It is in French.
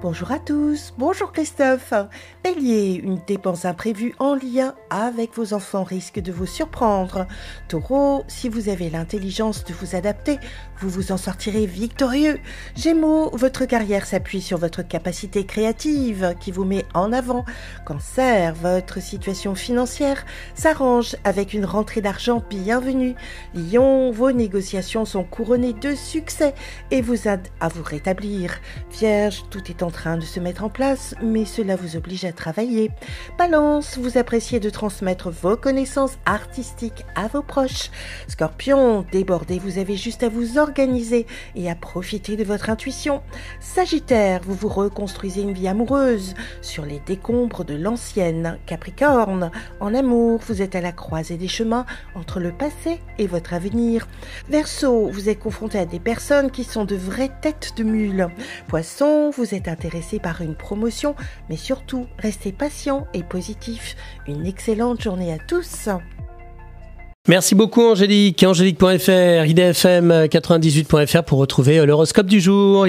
Bonjour à tous, bonjour Christophe. Bélier, une dépense imprévue en lien avec vos enfants risque de vous surprendre. Taureau, si vous avez l'intelligence de vous adapter, vous vous en sortirez victorieux. Gémeaux, votre carrière s'appuie sur votre capacité créative qui vous met en avant. Cancer, votre situation financière s'arrange avec une rentrée d'argent bienvenue. Lion, vos négociations sont couronnées de succès et vous aident à vous rétablir. Vierge, tout est en train de se mettre en place, mais cela vous oblige à travailler. Balance, vous appréciez de transmettre vos connaissances artistiques à vos proches. Scorpion, débordé, vous avez juste à vous organiser et à profiter de votre intuition. Sagittaire, vous vous reconstruisez une vie amoureuse sur les décombres de l'ancienne. Capricorne, en amour, vous êtes à la croisée des chemins entre le passé et votre avenir. Verseau, vous êtes confronté à des personnes qui sont de vraies têtes de mule. Poisson, vous êtes intéressé par une promotion, mais surtout, restez patient et positif. Une excellente journée à tous. Merci beaucoup Angélique. Angélique.fr, idfm98.fr pour retrouver l'horoscope du jour.